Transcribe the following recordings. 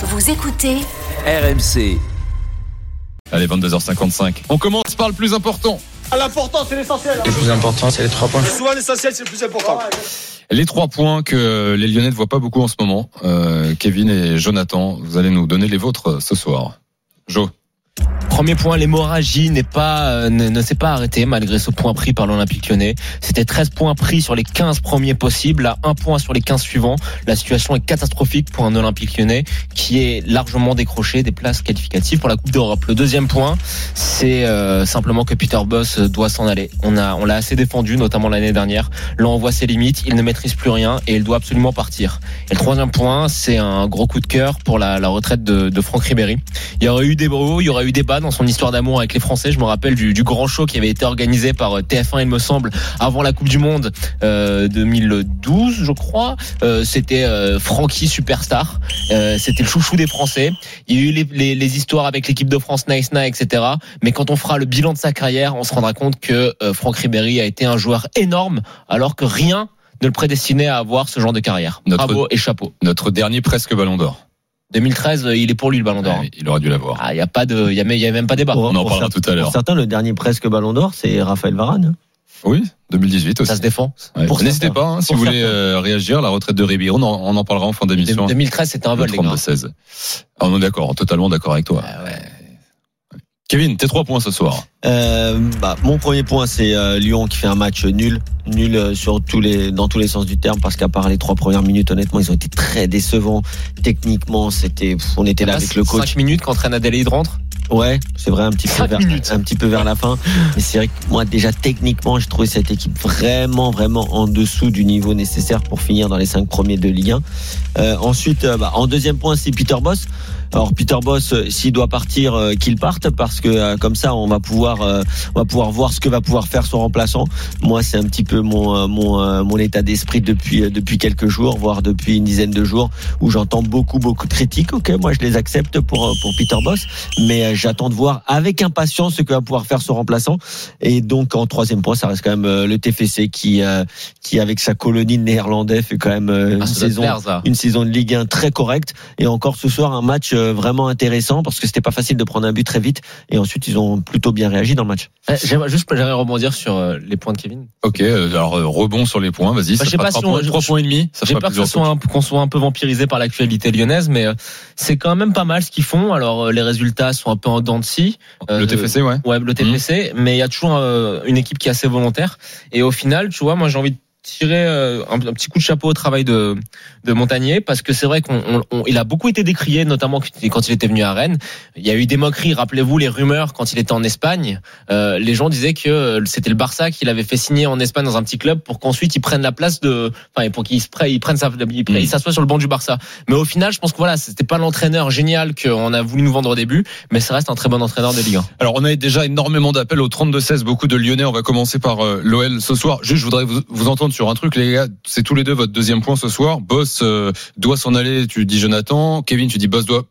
Vous écoutez RMC. Allez, 22h55. On commence par le plus important. L'important, c'est l'essentiel. Le plus important, c'est les trois points. Souvent, l'essentiel, c'est le plus important. Les trois points que les Lyonnais ne voient pas beaucoup en ce moment. Euh, Kevin et Jonathan, vous allez nous donner les vôtres ce soir. Jo. Premier point, l'hémorragie euh, ne, s'est pas arrêtée malgré ce point pris par l'Olympique lyonnais. C'était 13 points pris sur les 15 premiers possibles, là un point sur les 15 suivants. La situation est catastrophique pour un Olympique lyonnais qui est largement décroché des places qualificatives pour la Coupe d'Europe. Le deuxième point, c'est euh, simplement que Peter Boss doit s'en aller. On l'a assez défendu, notamment l'année dernière. Là, on voit ses limites, il ne maîtrise plus rien et il doit absolument partir. Et le troisième point, c'est un gros coup de cœur pour la, retraite de, Franck Ribéry. Il y aurait eu des bros, il y aurait eu des bas dans son histoire d'amour avec les Français. Je me rappelle du, du, grand show qui avait été organisé par euh, TF1, il me semble, avant la Coupe du Monde euh, 2012, je crois. Euh, C'était euh, Francky Superstar. Euh, C'était le chouchou des Français. Il y a eu les, les, les histoires avec l'équipe de France, Nice Nice, etc. Mais quand on fera le bilan de sa carrière, on se rendra compte que euh, Franck Ribéry a été un joueur énorme, alors que rien ne le prédestinait à avoir ce genre de carrière. Notre- Bravo et chapeau. Notre dernier presque ballon d'or. 2013, euh, il est pour lui le Ballon d'Or. Ouais, il aurait dû l'avoir. Ah, il y a pas de, il y a, il y a même pas débat. Pour- On en parlera tout à l'heure. Pour certains, le dernier presque ballon d'or, c'est Raphaël Varane. Oui, 2018 aussi. Ça se défend. Ouais. N'hésitez pas, hein, si vous voulez euh, réagir, la retraite de Ribéry, on en, on en parlera en fin d'émission. 2013, c'était un vol, Le les gars. 32-16. Ah, on est d'accord, totalement d'accord avec toi. Ah ouais. Kevin, tes trois points ce soir. Euh, bah, mon premier point, c'est euh, Lyon qui fait un match nul, nul euh, sur tous les, dans tous les sens du terme, parce qu'à part les trois premières minutes, honnêtement, ils ont été très décevants. Techniquement, c'était, on était là avec le coach. 5 minutes quand Reine Adélaïde rentre? Ouais, c'est vrai, un petit peu Cinq vers, minutes. un petit peu vers la fin. Mais c'est vrai que moi, déjà techniquement, j'ai trouvé cette équipe vraiment, vraiment en dessous du niveau nécessaire pour finir dans les cinq premiers de Ligue 1. Euh, ensuite, euh, bah, en deuxième point, c'est Peter Boss. Alors Peter Boss, euh, s'il doit partir, euh, qu'il parte parce que euh, comme ça, on va pouvoir, on va pouvoir voir ce que va pouvoir faire son remplaçant. Moi, c'est un petit peu mon mon mon état d'esprit depuis depuis quelques jours, voire depuis une dizaine de jours, où j'entends beaucoup beaucoup de critiques. Ok, moi je les accepte pour pour Peter Boss, mais j'attends de voir avec impatience ce que va pouvoir faire son remplaçant. Et donc en troisième point, ça reste quand même le TFC qui qui avec sa colonie de néerlandais fait quand même une Ah, te saison plaire, une saison de Ligue 1 très correcte et encore ce soir un match vraiment intéressant parce que c'était pas facile de prendre un but très vite et ensuite ils ont plutôt bien réagi dans le match. Eh, J'aimerais juste j'aimerais rebondir sur euh, les points de Kevin. Ok, euh, alors euh, rebond sur les points, vas-y. Bah, ça sais pas trois si on- points, je- trois points et demi. Ça J'ai peur que ce plusieurs soit un, qu'on soit un peu vampirisé par l'actualité lyonnaise, mais euh, c'est quand même pas mal ce qu'ils font. Alors euh, les résultats sont un peu en dents de scie. Euh, Le TFC, ouais. Ouais, le TFC, mais il y a toujours euh, une équipe qui est assez volontaire. Et au final, tu vois, moi j'ai envie de tirer euh, un, un petit coup de chapeau au travail de, de Montagnier parce que c'est vrai qu'on on- on- il a beaucoup été décrié, notamment quand il était venu à Rennes. Il y a eu des moqueries. Rappelez-vous les rumeurs quand il était en Espagne. Euh, les gens disaient que euh, c'était le Barça qui l'avait fait signer en Espagne dans un petit club pour qu'ensuite il prenne la place de, enfin pour qu'il se prenne, il prenne sa, il, Mm. il s'assoie sur le banc du Barça. Mais au final, je pense que voilà, c'était pas l'entraîneur génial qu'on a voulu nous vendre au début, mais ça reste un très bon entraîneur de Ligue 1. Alors, on a déjà énormément d'appels au 32-16, beaucoup de Lyonnais. On va commencer par euh, l'OL ce soir. Juste, je voudrais vous, vous entendre sur un truc, les gars. C'est tous les deux votre deuxième point ce soir. Boss euh, doit s'en aller, tu dis Jonathan. Kevin, tu dis Boss doit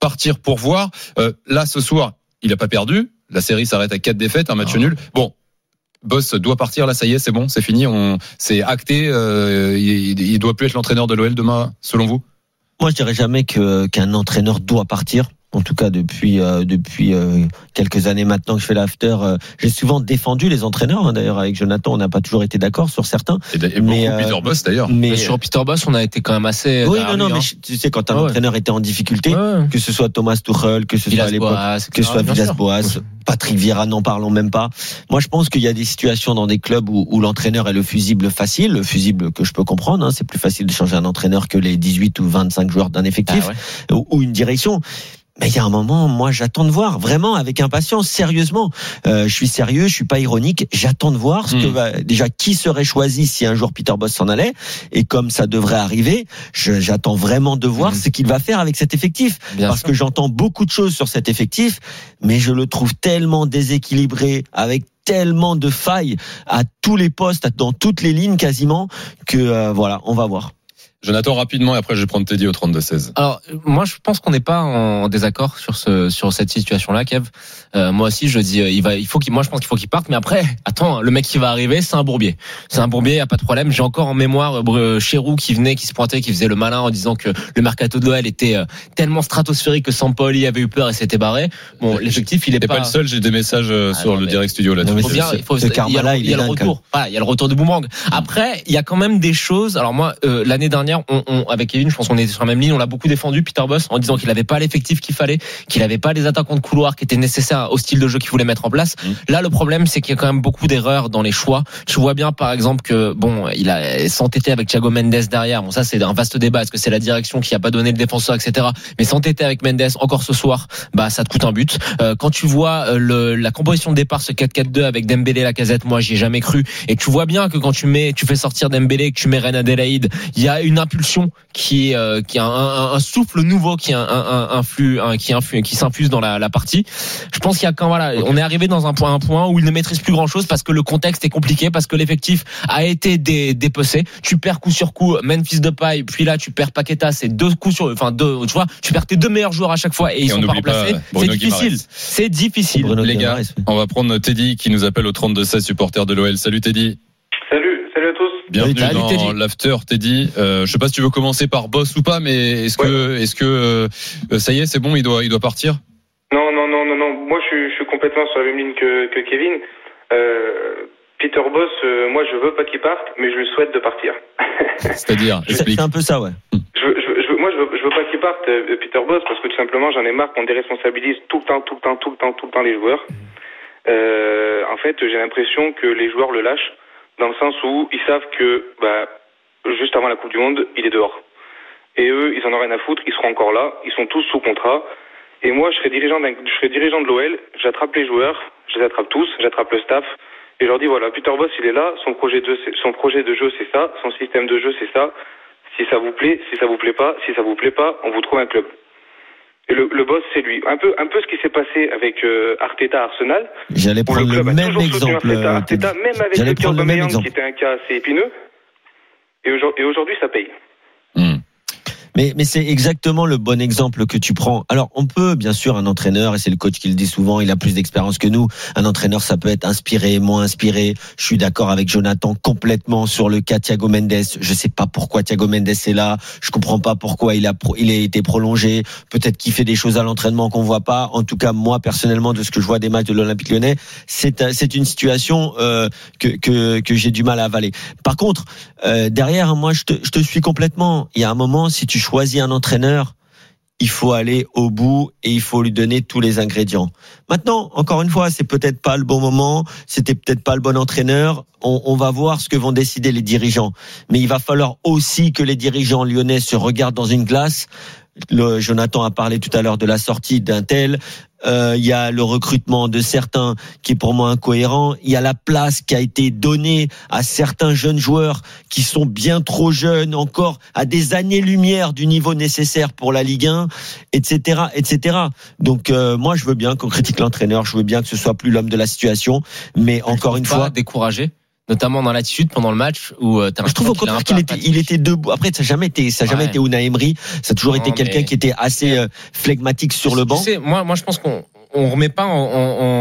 partir pour voir. Euh, là, ce soir, il a pas perdu. La série s'arrête à quatre défaites, un match Ah. nul. Bon. Boss doit partir, là, ça y est, c'est bon, c'est fini, on, c'est acté, euh, il, il doit plus être l'entraîneur de l'OL demain, selon vous? Moi je dirais jamais que qu'un entraîneur doit partir. En tout cas depuis euh, depuis euh, quelques années maintenant que je fais l'after, euh, j'ai souvent défendu les entraîneurs. hein. D'ailleurs avec Jonathan, on n'a pas toujours été d'accord sur certains. Et, et Mais, beaucoup euh, Peter Boss d'ailleurs. Mais Mais sur Peter Boss, on a été quand même assez. oui, non, non, mais je- tu sais quand un Ouais, ouais. entraîneur était en difficulté, Ouais. que ce soit Thomas Tuchel, que ce soit à l'époque que ce soit. Villas-Boas, Patrick Vieira, n'en parlons même pas. Moi, je pense qu'il y a des situations dans des clubs où, où l'entraîneur est le fusible facile, le fusible que je peux comprendre. hein. c'est plus facile de changer un entraîneur que les 18 ou 25 joueurs d'un Ah effectif ouais. ou, ou une direction. Mais il y a un moment, moi, j'attends de voir, vraiment, avec impatience, sérieusement. Euh, je suis sérieux, je suis pas ironique. J'attends de voir ce que Hmm. va, déjà qui serait choisi si un jour Peter Boss s'en allait. Et comme ça devrait arriver, j'attends vraiment de voir Hmm. ce qu'il va faire avec cet effectif Bien parce sûr. que j'entends beaucoup de choses sur cet effectif, mais je le trouve tellement déséquilibré, avec tellement de failles à tous les postes, dans toutes les lignes quasiment, que euh, voilà, on va voir. Jonathan, rapidement, et après je vais prendre Teddy au 32-16. Alors, moi, je pense qu'on n'est pas en désaccord sur ce sur cette situation-là, Kev. Euh, moi aussi, je dis, euh, il va, il faut qu'il, moi, je pense qu'il faut qu'il parte. Mais après, attends, le mec qui va arriver, c'est un bourbier. C'est un bourbier, y a pas de problème. J'ai encore en mémoire euh, Chéroux qui venait, qui se pointait, qui faisait le malin en disant que le mercato de Noël était euh, tellement stratosphérique que Sampoli avait eu peur et s'était barré. Bon, l'effectif, il est T'es pas. pas le seul, j'ai des messages euh, Ah, sur non, le mais- direct studio là. Non, mais Il faut bien, il faut, il y a, il il y a est le retour. Voilà, il y a le retour de boomerang. Après, il y a quand même des choses. Alors moi, euh, l'année dernière, on, on- avec Kevin, je pense qu'on était sur la même ligne. On l'a beaucoup défendu, Peter Boss, en disant qu'il n'avait pas l'effectif qu'il fallait, qu'il n'avait pas les attaquants de couloir qui étaient nécessaires au style de jeu qu'il voulait mettre en place. Mm. Là, le problème, c'est qu'il y a quand même beaucoup d'erreurs dans les choix. Tu vois bien, par exemple, que bon, il a s'entêté avec Thiago Mendes derrière. Bon, ça, c'est un vaste débat. Est-ce que c'est la direction qui a pas donné le défenseur, etc. Mais s'entêter avec Mendes encore ce soir, bah, ça te coûte un but. Euh, quand tu vois euh, le, la composition de départ, ce 4-4-2 avec Dembélé, la casette, moi, j'y ai jamais cru. Et tu vois bien que quand tu mets, tu fais sortir Dembélé, que tu mets Reine Adelaide, il y a une impulsion qui est, euh, qui a un, un- un souffle nouveau qui, a un, un, un flux, un- qui, influe- qui s'infuse dans la, la partie. Je pense qu'il y a quand voilà, on est arrivé dans un point, un point où il ne maîtrise plus grand chose parce que le contexte est compliqué, parce que l'effectif a été dé, dépecé. Tu perds coup sur coup Memphis de paille, puis là tu perds Paqueta, c'est deux coups sur, enfin deux, tu vois, tu perds tes deux meilleurs joueurs à chaque fois et ils Et on sont pas remplacés. C'est Bruno difficile, c'est difficile. Bruno Les gars. On va prendre Teddy qui nous appelle au 32-16 supporter de l'OL. Salut Teddy. Salut, salut à tous. Bienvenue Salut, dans Teddy. l'after, Teddy. Euh, je sais pas si tu veux commencer par boss ou pas, mais est-ce que, est-ce que euh, ça y est, c'est bon, il doit, il doit partir? Non, non, non, non, non. Moi, je suis, je suis complètement sur la même ligne que, que Kevin. Euh, Peter Boss, euh, moi, je veux pas qu'il parte, mais je lui souhaite de partir. C'est-à-dire, C'est explique. c'est un peu ça, ouais. Je je je moi, je veux, je veux pas qu'il parte, euh, Peter Boss, parce que tout simplement, j'en ai marre qu'on déresponsabilise tout le temps, tout le temps, tout le temps, tout le temps les joueurs. Euh, en fait, j'ai l'impression que les joueurs le lâchent, dans le sens où ils savent que, bah, juste avant la Coupe du Monde, il est dehors. Et eux, ils en ont rien à foutre, ils seront encore là, ils sont tous sous contrat. Et moi, je serai dirigeant, je serai dirigeant de l'OL, j'attrape les joueurs, je les attrape tous, j'attrape le staff, et je leur dis voilà, Peter Boss, il est là, son projet de, son projet de jeu, c'est ça, son système de jeu, c'est ça. Si ça vous plaît, si ça vous plaît pas, si ça vous plaît pas, on vous trouve un club. Et le, le boss, c'est lui. Un peu, un peu ce qui s'est passé avec euh, Arteta Arsenal. J'allais le prendre le a même exemple. Arteta, euh, Arteta, même avec J'allais le le même exemple. qui était un cas assez épineux. Et aujourd- et aujourd'hui, ça paye. Hmm. Mais, mais c'est exactement le bon exemple que tu prends. Alors, on peut, bien sûr, un entraîneur, et c'est le coach qui le dit souvent, il a plus d'expérience que nous. Un entraîneur, ça peut être inspiré, moins inspiré. Je suis d'accord avec Jonathan complètement sur le cas Thiago Mendes. Je sais pas pourquoi Thiago Mendes est là. Je comprends pas pourquoi il a, il a été prolongé. Peut-être qu'il fait des choses à l'entraînement qu'on voit pas. En tout cas, moi, personnellement, de ce que je vois des matchs de l'Olympique lyonnais, c'est, c'est une situation, euh, que, que, que j'ai du mal à avaler. Par contre, euh, derrière, moi, je te, je te suis complètement. Il y a un moment, si tu choisis un entraîneur, il faut aller au bout et il faut lui donner tous les ingrédients. Maintenant, encore une fois, c'est peut-être pas le bon moment, c'était peut-être pas le bon entraîneur. On, va voir ce que vont décider les dirigeants. Mais il va falloir aussi que les dirigeants lyonnais se regardent dans une glace. Jonathan a parlé tout à l'heure de la sortie d'un tel. Euh, Il y a le recrutement de certains qui est pour moi incohérent. Il y a la place qui a été donnée à certains jeunes joueurs qui sont bien trop jeunes encore, à des années-lumière du niveau nécessaire pour la Ligue 1, etc., etc. Donc euh, moi, je veux bien qu'on critique l'entraîneur, je veux bien que ce soit plus l'homme de la situation, mais encore une pas fois, découragé, notamment dans l'attitude pendant le match où euh, t'as je trouve au contraire qu'il était, il était debout. Après, ça n'a jamais été, ça a jamais Ouais. été Unai Emery. Ça a toujours Non, été quelqu'un mais- qui était assez euh, flegmatique sur le Tu banc. sais, moi, moi, je pense qu'on on remet pas en, en,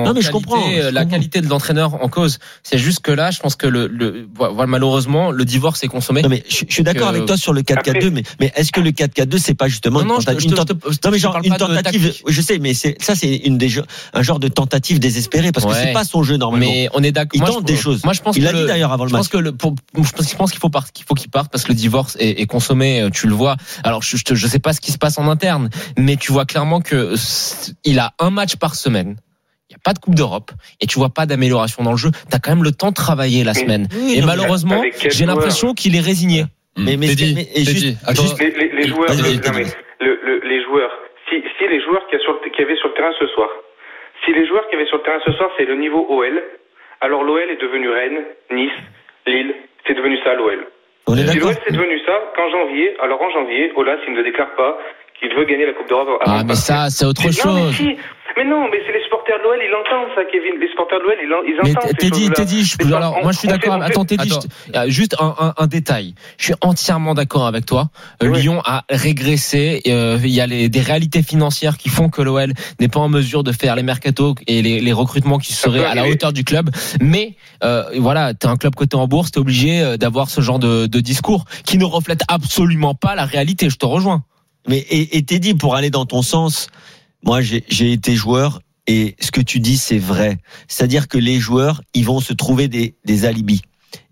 en Non, mais je qualité, comprends, je euh, la comprends. qualité de l'entraîneur en cause. C'est juste que là, je pense que le, le voilà, malheureusement, le divorce est consommé. Non mais je, je suis d'accord que- avec toi sur le 4-4-2, mais, mais est-ce que le 4-4-2 c'est pas justement non, non, une, je, tenta- te- une je te- tenta- je te- non mais je genre une tentative, je sais, mais c'est ça c'est une des un genre de tentative désespérée parce que Ouais. c'est pas son jeu normalement. Mais on est d'accord. Il Moi, tente je- des choses. Moi, je pense Il que l'a dit le- d'ailleurs avant le Je match. pense que le, pour, je pense je qu'il faut qu'il faut qu'il parte parce que le divorce est, est consommé. euh, Tu le vois. Alors, je, je, je sais pas ce qui se passe en interne, mais tu vois clairement que il a un match par semaine. Il y a pas de Coupe d'Europe et tu vois pas d'amélioration dans le jeu. T'as quand même le temps de travailler la semaine. Oui, Et malheureusement, j'ai l'impression qu'il est résigné. Mais- juste- juste- Les, les, les joueurs, Vas-y, le- vas-y, non, mais le- le- les joueurs, si, si les joueurs qu'il y, avait sur le terrain ce soir, si les joueurs qu'il y avait sur le terrain ce soir, c'est le niveau OL, alors l'OL est devenu Rennes, Nice, Lille, c'est devenu ça l'OL. Si l'OL c'est devenu ça, qu'en janvier, alors en janvier, Olas, il ne le déclare pas qu'il veut gagner la Coupe d'Europe. Ah, mais ça, c'est autre Mais Non, mais chose. si. Mais non, mais c'est les supporters de l'OL, ils entendent ça, Kevin. Les supporters de l'OL, ils, ils Mais entendent ces Teddy. Teddy, je- alors on- moi je suis d'accord. Attends, Teddy, je euh, juste un, un, un détail. Je suis entièrement d'accord avec toi. Euh, Oui. Lyon a régressé. Euh, Il y a les, des réalités financières qui font que l'OL n'est pas en mesure de faire les mercatos et les, les recrutements qui seraient à la hauteur du club. Mais euh, voilà, t'es un club coté en bourse, t'es obligé d'avoir ce genre de, de discours qui ne reflète absolument pas la réalité. Je te rejoins. Mais et, et Teddy, pour aller dans ton sens, moi j'ai été joueur et ce que tu dis c'est vrai. C'est-à-dire que les joueurs, ils vont se trouver des alibis.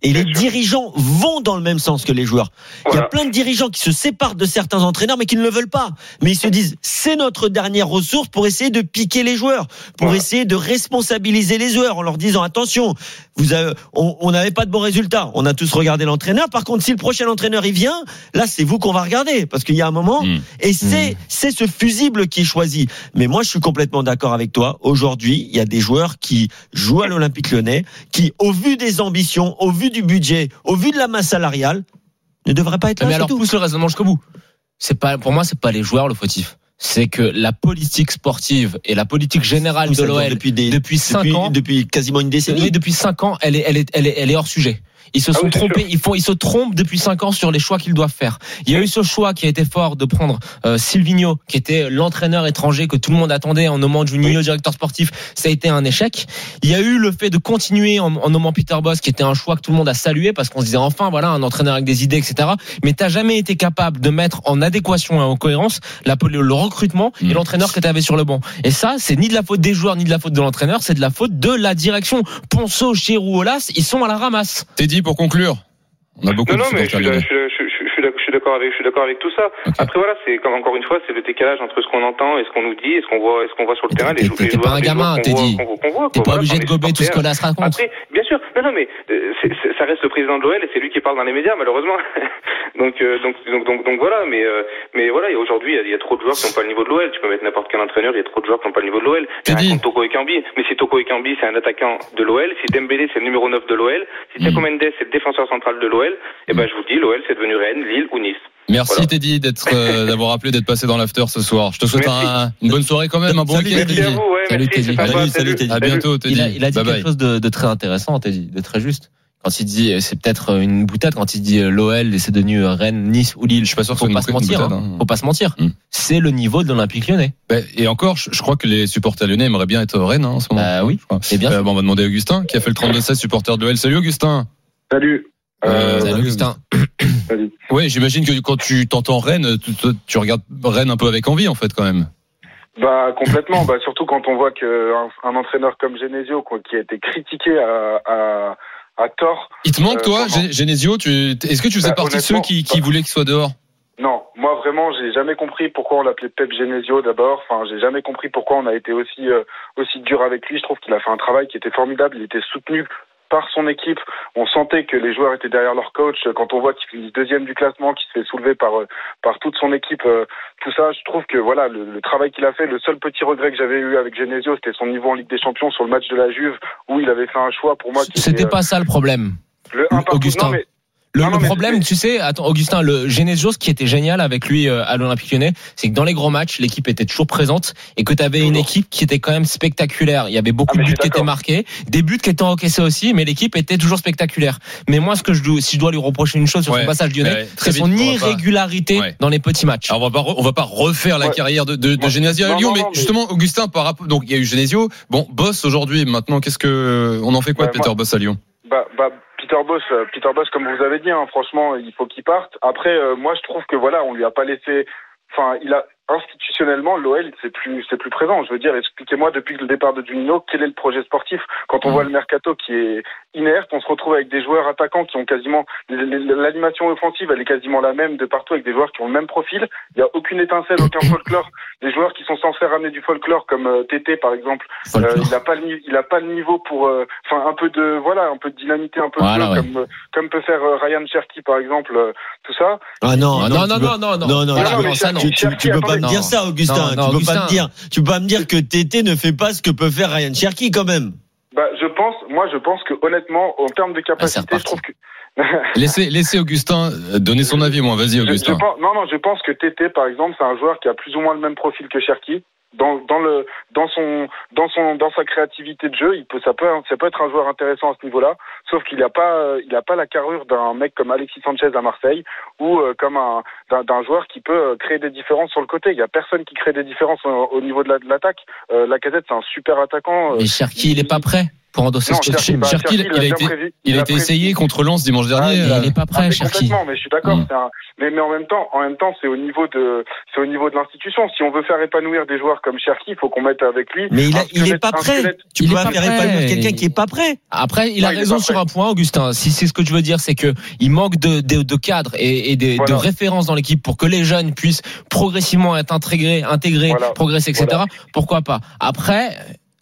Et les sûr. dirigeants vont dans le même sens que les joueurs. Il y a plein de dirigeants qui se séparent de certains entraîneurs, mais qui ne le veulent pas. Mais ils se disent, c'est notre dernière ressource pour essayer de piquer les joueurs, pour Voilà. essayer de responsabiliser les joueurs en leur disant, attention, vous avez, on n'avait pas de bons résultats. On a tous regardé l'entraîneur. Par contre, si le prochain entraîneur il vient, là, c'est vous qu'on va regarder, parce qu'il y a un moment, Mm. et c'est c'est ce fusible qui est choisi. Mais moi, je suis complètement d'accord avec toi. Aujourd'hui, il y a des joueurs qui jouent à l'Olympique Lyonnais, qui, au vu des ambitions, au vu du budget, au vu de la masse salariale, ne devraient pas être là. Mais alors tout. pousse le raisonnement jusqu'au bout. C'est pas pour moi c'est pas les joueurs le fautif. C'est que la politique sportive et la politique générale de l'OL depuis des depuis cinq depuis, ans depuis quasiment une décennie. Depuis 5 ans, elle est, elle est, elle est, elle est hors sujet. Ils se Ah sont oui, trompés, ils font, ils se trompent depuis 5 ans sur les choix qu'ils doivent faire. Il y a eu ce choix qui a été fort de prendre euh, Silvino, qui était l'entraîneur étranger que tout le monde attendait en nommant Juninho directeur sportif. Ça a été un échec. Il y a eu le fait de continuer en, en nommant Peter Boss, qui était un choix que tout le monde a salué parce qu'on se disait enfin voilà un entraîneur avec des idées, etc. Mais t'as jamais été capable de mettre en adéquation et en cohérence la, le, le recrutement et Mm. l'entraîneur que tu avais sur le banc. Et ça, c'est ni de la faute des joueurs ni de la faute de l'entraîneur, c'est de la faute de la direction. Ponceau, Chirou, Olas, ils sont à la ramasse. Pour conclure. On a beaucoup Non, de non, mais suis, suis je suis d'accord avec, je suis d'accord avec tout ça. Après voilà, c'est comme encore une fois, c'est le décalage entre ce qu'on entend et ce qu'on nous dit, et ce qu'on voit, et ce qu'on voit sur le terrain. t'es- t'es- pas un gamin, t'es dit. T'es pas obligé de gober tout ce que Las raconte. Après, bien sûr, non, non, mais euh, ça reste le président de l'OL et c'est lui qui parle dans les médias, malheureusement. donc, euh, donc, donc, donc, donc voilà, mais, euh, mais voilà, et aujourd'hui, il y a- trop de joueurs qui n'ont pas le niveau de l'OL. Tu peux mettre n'importe quel entraîneur, il y a trop de joueurs qui n'ont pas le niveau de l'OL. Contre Toko Ekambi, mais si Toko Ekambi c'est un attaquant de l'OL, si Dembélé c'est le numéro 9 de l'OL, si. Thiago Mendes c'est le défenseur central de l'OL, eh ben je vous dis, l'OL c'est devenu Rennes, Lille ou Nice. Merci Voilà. Teddy d'être euh, d'avoir appelé, d'être passé dans l'after ce soir. Je te souhaite un- une bonne soirée quand même, un bon Salut, week-end. Merci à Teddy. vous, ouais, Salut, merci, Teddy. Salut, salut, Teddy. À bientôt, Teddy. Il a, il a dit bye quelque bye. chose de, de très intéressant, Teddy, de très juste. Quand il dit, euh, c'est peut-être euh, une boutade, quand il dit l'OL et c'est devenu Rennes, Nice ou Lille. Je suis pas sûr Faut ce pas soit se une mentir. boutade, hein. hein. Faut pas se mentir. C'est le niveau de l'Olympique lyonnais. Ben, Et encore, je, je crois que les supporters lyonnais aimeraient bien être Rennes hein, en ce moment. Bah oui. Et bien Euh, bon, on va demander à Augustin qui a fait le 32-16 supporter de l'OL. Salut Augustin. Salut. Euh, Salut, Augustin. Oui, j'imagine que quand tu t'entends Rennes, tu, tu- regardes Rennes un peu avec envie en fait quand même. Bah complètement, bah surtout quand on voit que un, entraîneur comme Genesio quoi, qui a été critiqué à, à, à tort. Il te manque Euh, toi, Genesio tu, Est-ce que tu faisais Bah, partie de ceux qui, qui voulaient qu'il soit dehors? Non, moi vraiment, j'ai jamais compris pourquoi on l'appelait Pep Genesio d'abord. Enfin, j'ai jamais compris pourquoi on a été aussi euh, aussi dur avec lui. Je trouve qu'il a fait un travail qui était formidable. Il était soutenu par son équipe. On sentait que les joueurs étaient derrière leur coach. Quand on voit qu'il finit deuxième du classement, qu'il se fait soulever par euh, par toute son équipe, euh, tout ça, je trouve que voilà le, le travail qu'il a fait. Le seul petit regret que j'avais eu avec Genesio, c'était son niveau en Ligue des Champions sur le match de la Juve où il avait fait un choix pour moi. qui C'était était, euh, pas ça le problème. le un partout. Augustin. Non, mais Le, Non, non, le mais problème, tu sais, attends, Augustin, le Genesio, ce qui était génial avec lui euh, à l'Olympique Lyonnais, c'est que dans les gros matchs, l'équipe était toujours présente et que tu avais une équipe qui était quand même spectaculaire. Il y avait beaucoup Ah, de buts qui étaient marqués, des buts qui étaient encaissés aussi, mais l'équipe était toujours spectaculaire. Mais moi, ce que je dois, si je dois lui reprocher une chose sur Ouais, son passage lyonnais, c'est son pas- irrégularité Ouais. dans les petits matchs. Alors on va pas re- on va pas refaire la Ouais. carrière de, de, de Ouais. Genesio à Lyon, non, mais non, mais- justement Augustin par rapport donc il y a eu Genesio, bon Boss aujourd'hui maintenant qu'est-ce que on en fait quoi Ouais, de Peter moi- Boss à Lyon? Bah, bah, Peter Boss, euh, Peter Boss, comme vous avez dit, hein, franchement, il faut qu'il parte. Après, euh, moi, je trouve que voilà, on lui a pas laissé. Enfin, il a institutionnellement l'OL, c'est plus, c'est plus présent. Je veux dire, expliquez-moi depuis le départ de Juninho, quel est le projet sportif? Quand on voit le mercato qui est inerte, on se retrouve avec des joueurs attaquants qui ont quasiment l'animation offensive, elle est quasiment la même de partout avec des joueurs qui ont le même profil. Il y a aucune étincelle, aucun folklore. Les joueurs qui sont censés ramener du folklore, comme euh, Tété par exemple, euh, il a pas le il a pas le niveau pour euh, enfin un peu de voilà un peu de dynamité un peu de Voilà, jeu, ouais. comme euh, comme peut faire euh, Ryan Cherky par exemple euh, tout ça Ah non, non, non, tu non, peux- non, non, non, non, non, là, non, mais ça, non. tu, tu, tu peux pas me Non. Dire ça, Augustin. Non, non, tu peux Augustin. pas me dire, tu peux pas me dire que Tété ne fait pas ce que peut faire Ryan Cherky quand même. bah je pense moi je pense que honnêtement en termes de Ah, capacité je trouve que Laissez laissez Augustin euh, donner son avis moi vas-y je, je Augustin. pense, non non je pense que Tété par exemple c'est un joueur qui a plus ou moins le même profil que Cherky dans, dans le dans son dans son dans sa créativité de jeu, il peut ça peut ça peut être un joueur intéressant à ce niveau-là. Sauf qu'il n'a pas euh, il a pas la carrure d'un mec comme Alexis Sanchez à Marseille ou euh, comme un d'un, joueur qui peut euh, créer des différences sur le côté. Il y a personne qui crée des différences au, au niveau de, la, l'attaque. Euh, Lacazette c'est un super attaquant. euh, Mais Cherki, il est pas prêt pour endosser non, ce il a été- prévu- Il a été essayé contre Lens dimanche dernier. euh, il est pas Ah, prêt, mais Cherki. complètement, mais je suis d'accord. Mm. un- Mais, mais en même temps, en même temps, c'est au niveau de, c'est au niveau de l'institution. Si on veut faire épanouir des joueurs comme Cherki, il faut qu'on mette avec lui. Mais il, a, il est pas prêt. Tu Il peux pas pas faire prêt. épanouir quelqu'un qui est pas prêt. Après, il a il raison pas sur un point, Augustin. Si c'est ce que tu veux dire, c'est que il manque de, de, de cadre et, et de, Voilà. de références dans l'équipe pour que les jeunes puissent progressivement être intégrés, intégrés, Voilà. progresser, etc. Voilà. Pourquoi pas? Après.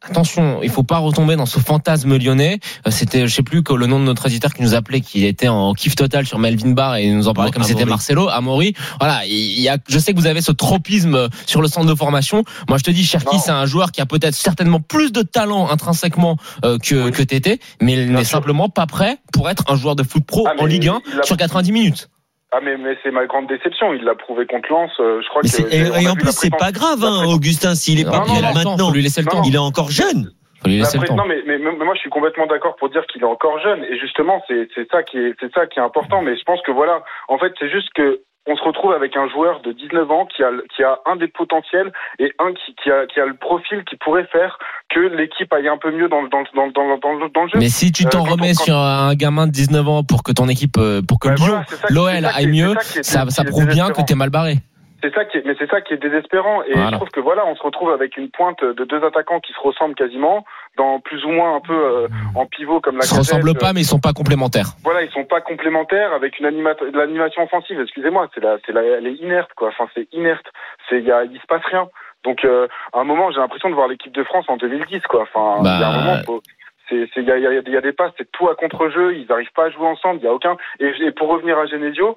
Attention, il faut pas retomber dans ce fantasme lyonnais. Euh, C'était, je sais plus que le nom de notre éditeur qui nous appelait, qui était en kiff total sur Melvin Barr et il nous en parlait Bon, comme si c'était. Marcelo, Amaury. Voilà, il y a, je sais que vous avez ce tropisme sur le centre de formation. Moi, je te dis, Cherki, c'est un joueur qui a peut-être certainement plus de talent intrinsèquement euh, que, Oui. que Tété, mais il n'est simplement pas prêt pour être un joueur de foot pro Ah, en Ligue 1 il a- sur 90 minutes. Ah mais, mais c'est ma grande déception. Il l'a prouvé contre Lens. euh, je crois que. et, et en plus, c'est pas grave, hein, Augustin, s'il est Non, pas non, maintenant. faut lui laisser le temps. Il est encore jeune. Faut lui le temps. Non mais, mais, mais moi je suis complètement d'accord pour dire qu'il est encore jeune et justement c'est c'est ça qui est c'est ça qui est important mais je pense que voilà en fait c'est juste que on se retrouve avec un joueur de 19 ans qui a qui a un des potentiels et un qui, qui a qui a le profil qui pourrait faire que l'équipe aille un peu mieux dans le dans le- dans le- dans dans le- dans le jeu. Mais si tu Euh, t'en on- remets quand- sur un gamin de 19 ans pour que ton équipe, euh, pour que Lyon, qui- l'OL aille mieux, ça ça, prouve bien que t'es mal barré. C'est ça qui est, mais c'est ça qui est désespérant. Et Voilà. je trouve que voilà, on se retrouve avec une pointe de deux attaquants qui se ressemblent quasiment, dans plus ou moins un peu euh, en pivot comme la Ils se ressemblent pas, mais ils sont pas complémentaires. Voilà, ils sont pas complémentaires avec une l'animation offensive. Excusez-moi, c'est la, c'est la, elle est inerte quoi. Enfin, c'est inerte. C'est, il y a, il se passe rien. Donc, euh, à un moment, j'ai l'impression de voir l'équipe de France en 2010 quoi. Enfin, il y a un Bah, moment, faut- il y y, y a des passes, c'est tout à contre-jeu. Ils n'arrivent pas à jouer ensemble. Il y a aucun. Et, et pour revenir à Genesio.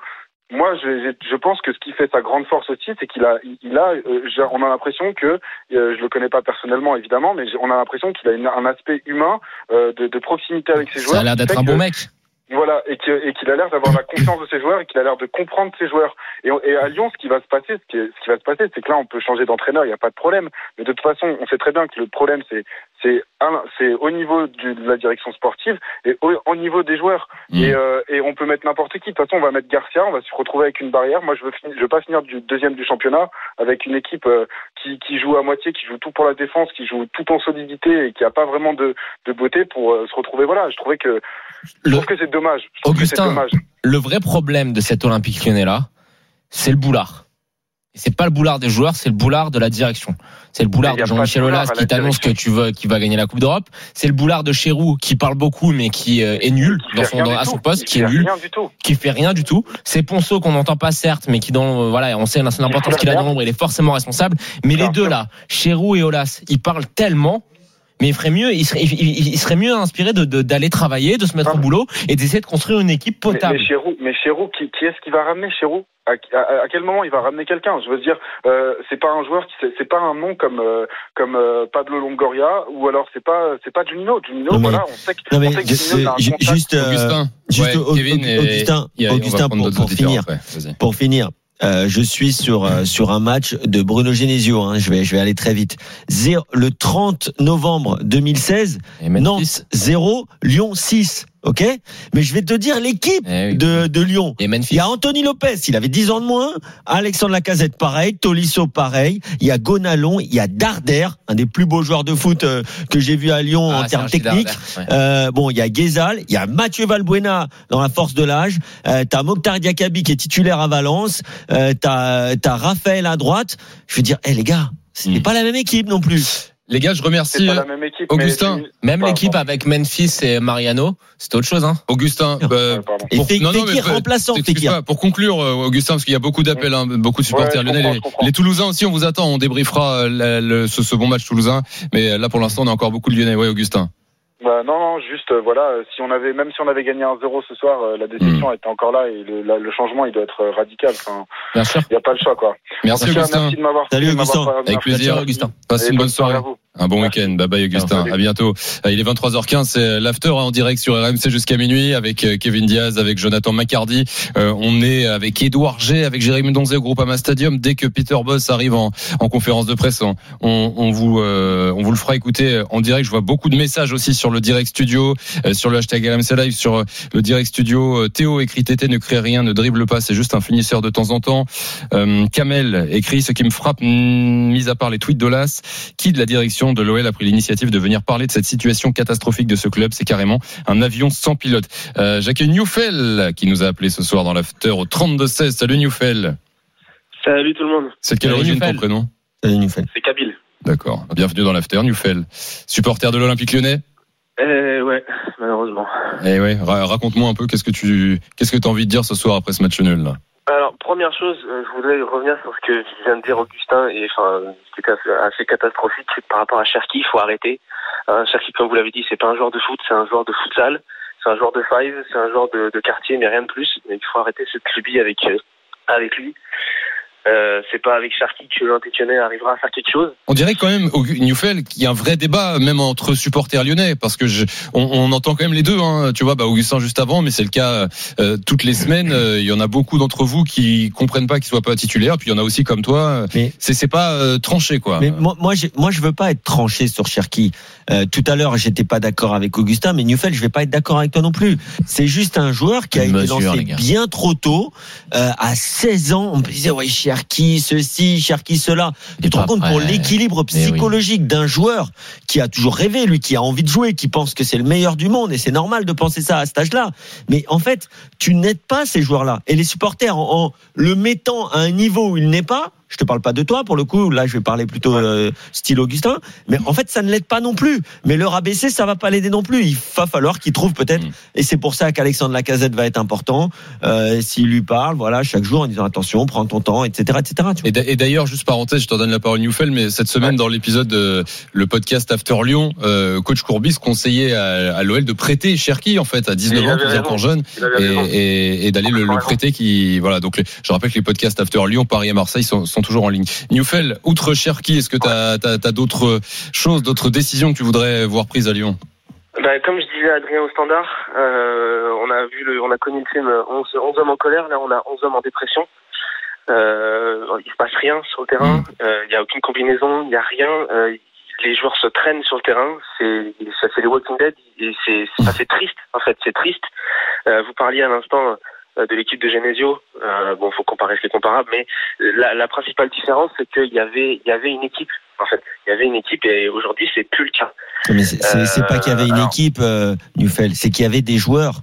Moi, je, je- pense que ce qui fait sa grande force aussi, c'est qu'il a, il a, euh, on a l'impression que, euh, je le connais pas personnellement évidemment, mais j'ai- on a l'impression qu'il a une- un aspect humain euh, de, de proximité avec ses joueurs. Ça a l'air d'être un que- bon mec. voilà, et qu'il a l'air d'avoir la confiance de ses joueurs et qu'il a l'air de comprendre ses joueurs. Et, et à Lyon, ce qui va se passer, ce qui, est- ce qui va se passer, c'est que là, on peut changer d'entraîneur, il n'y a pas de problème. Mais de toute façon, on sait très bien que le problème, c'est c'est c'est au niveau du- de la direction sportive et au, au niveau des joueurs. Mm. Et, euh, et on peut mettre n'importe qui. De toute façon, on va mettre Garcia, on va se retrouver avec une barrière. Moi, je veux, finir- je veux pas finir du deuxième du championnat avec une équipe euh, qui, qui joue à moitié, qui joue tout pour la défense, qui joue tout en solidité et qui a pas vraiment de, de beauté pour euh, se retrouver. Voilà, je trouvais que je Le- trouve que c'est dommage. Je que Augustin, dommage. le vrai problème de cet Olympique lyonnais là, c'est le boulard. C'est pas le boulard des joueurs, c'est le boulard de la direction. C'est le boulard de Jean-Michel Aulas qui t'annonce que tu veux, qui va gagner la Coupe d'Europe. C'est le boulard de Chérou qui parle beaucoup mais qui euh, est nul Qui dans son, à son poste, qui est fait nul, Rien du tout. qui fait rien du tout. C'est Ponceau qu'on n'entend pas certes, mais qui dans, euh, voilà, on sait l'importance qu'il a dans l'ombre, il est forcément responsable. Mais les deux là, Chérou et Aulas, ils parlent tellement. Mais il ferait mieux, il serait, il, il- serait mieux inspiré de, de- d'aller travailler, de se mettre Ah. au boulot et d'essayer de construire une équipe potable. mais Chérou, mais Chérou, qui, qui est-ce qui va ramener Chérou? À, à- à quel moment il va ramener quelqu'un? Je veux dire, euh, c'est pas un joueur, qui c'est- c'est pas un nom comme euh, comme euh, Pablo Longoria ou alors c'est pas c'est pas Juninho. Juninho, voilà, on sait que, Non, mais on sait que a un juste, euh, Augustin. juste Ouais, Au- Kevin et- Augustin, et- et on va Augustin, pour, pour finir, après. Vas-y. pour finir, euh, je suis sur euh, sur un match de Bruno Genesio. Hein, je vais je vais aller très vite. Zéro- le 30 novembre 2016, Et Memphis, Nantes 0, Lyon 6. Ok, mais je vais te dire l'équipe eh oui. de, de Lyon. Et Il y a Anthony Lopez, il avait 10 ans de moins. Alexandre Lacazette, pareil. Tolisso, pareil. Il y a Gonalon, il y a Darder, un des plus beaux joueurs de foot euh, que j'ai vu à Lyon en Ah, termes Serge techniques. Ouais. Euh, bon, il y a Guézal, il y a Mathieu Valbuena dans la force de l'âge. Euh, t'as Mokhtar Diakabi qui est titulaire à Valence. Euh, t'as t'as Raphaël à droite. Je veux dire, eh les gars, c'était Hmm. pas la même équipe non plus. Les gars, je remercie pas euh, la même équipe. Augustin. mais- Même l'équipe avec Memphis et Mariano, c'est autre chose. Hein. Augustin. bah, Ouais. Et Pour- Fek- non, non, mais pas- remplaçant, pas. Pour conclure, euh, Augustin, parce qu'il y a beaucoup d'appels, hein, beaucoup de supporters Ouais, lyonnais. Les, Toulousains aussi, on vous attend. On débriefera euh, la- le- ce, ce bon match toulousain. Mais là, pour l'instant, on a encore beaucoup de lyonnais. Ouais, Augustin. Bah, non, non, juste euh, voilà, euh, si on avait même si on avait gagné un 0 ce soir, euh, la déception Hmm. était encore là et le, la- le changement il doit être radical. Enfin, Bien sûr. il y a pas le choix quoi. Merci, cas, Augustin. merci de m'avoir. Salut, Augustin. Avec plaisir. Augustin. Passe Et une bonne soirée. à vous. Un bon week-end. Bye bye Augustin. Salut. À bientôt. Il est 23h15. C'est l'after hein, en direct sur RMC jusqu'à minuit avec Kevin Diaz, avec Jonathan McCardy. On est avec Édouard G, avec Jérémy Donzé au Groupama Stadium. Dès que Peter Boss arrive en, en conférence de presse, on, on, on vous, euh, on vous le fera écouter en direct. Je vois beaucoup de messages aussi sur le direct studio, euh, sur le hashtag RMC Live, sur euh, le direct studio. Euh, Théo écrit Tété ne crée rien, ne dribble pas, c'est juste un finisseur de temps en temps. Euh, Kamel écrit ce qui me frappe, mm, mis à part les tweets d'Olas, qui de la direction de l'OL a pris l'initiative de venir parler de cette situation catastrophique de ce club. C'est carrément un avion sans pilote. Euh, J'accueille Newfell qui nous a appelé ce soir dans l'after au 32-16. Salut Newfell. Salut tout le monde, C'est de quelle Salut, origine ton prénom? Salut, Newfell. c'est Kabyle. D'accord. Bienvenue dans l'after Newfell. Supporter de l'Olympique lyonnais? Euh, ouais, malheureusement. Eh ouais, ra- raconte-moi un peu qu'est-ce que tu qu'est-ce que tu as envie de dire ce soir après ce match nul là? Alors, première chose, euh, je voudrais revenir sur ce que vient de dire Augustin, et enfin, c'était assez, catastrophique par rapport à Cherki, il faut arrêter. Hein, Cherki, comme vous l'avez dit, c'est pas un joueur de foot, c'est un joueur de futsal, c'est un joueur de five, c'est un joueur de, de quartier, mais rien de plus. Mais il faut arrêter cette lubie avec, euh, avec lui. Euh, c'est pas avec Cherki que l'Antétionnais arrivera à faire quelque chose. On dirait quand même au Newfell qu'il y a un vrai débat même entre supporters lyonnais parce que je, on, on entend quand même les deux. Hein. Tu vois, bah, Augustin juste avant, mais c'est le cas euh, toutes les semaines. euh, Il y en a beaucoup d'entre vous qui comprennent pas qu'il soit pas titulaire. Puis il y en a aussi comme toi. Mais- C'est c'est pas euh, tranché quoi. Mais moi, moi, moi, je veux pas être tranché sur Cherki. Euh, tout à l'heure, j'étais pas d'accord avec Augustin, mais Newfell, je vais pas être d'accord avec toi non plus. C'est juste un joueur qui a Une été mesure, lancé bien trop tôt. Euh, à 16 ans, on me disait ouais Cherki, ceci, Cherki, cela. Tu te rends compte pour l'équilibre oui. psychologique d'un joueur qui a toujours rêvé, lui, qui a envie de jouer, qui pense que c'est le meilleur du monde, et c'est normal de penser ça à cet âge-là. Mais en fait, tu n'aides pas ces joueurs-là. Et les supporters, en, en le mettant à un niveau où il n'est pas, je te parle pas de toi pour le coup, là je vais parler plutôt euh, style Augustin, mais en fait ça ne l'aide pas non plus. Mais le rabaisser, ça va pas l'aider non plus. Il va falloir qu'il trouve peut-être, Mm. et c'est pour ça qu'Alexandre Lacazette va être important, euh, s'il lui parle, voilà, chaque jour en disant attention, prends ton temps, etc. etc. tu vois. Et d'a- et d'ailleurs, juste parenthèse, je t'en donne la parole Newfell, mais cette semaine dans l'épisode euh, le podcast After Lyon, euh, coach Courbis conseillait à, à l'OL de prêter Cherki en fait à 19 Il ans, raison. encore jeune, et, et, et d'aller le, le prêter. Qui voilà. Donc je rappelle que les podcasts After Lyon, Paris et Marseille sont, sont toujours en ligne. Newfell, outre Cherki, est-ce que tu as, d'autres choses, d'autres décisions que tu voudrais voir prises à Lyon? Bah, comme je disais à Adrien au standard, euh, on a vu le, on a connu le film 11, 11 hommes en colère. Là, on a 11 hommes en dépression. Euh, il se passe rien sur le terrain. Euh, Il y a aucune combinaison. Il y a rien. Euh, les joueurs se traînent sur le terrain. C'est, ça c'est les Walking Dead. Et c'est, ça, c'est triste. En fait, c'est triste. Vous parliez à l'instant de l'équipe de Genesio. Euh, bon, faut comparer ce qui est comparable, mais la, la principale différence, c'est qu'il y avait, il y avait une équipe. En fait, il y avait une équipe et aujourd'hui, c'est plus le cas. Mais c'est c'est- c'est pas qu'il y avait une alors- équipe, euh, Newfell, c'est qu'il y avait des joueurs.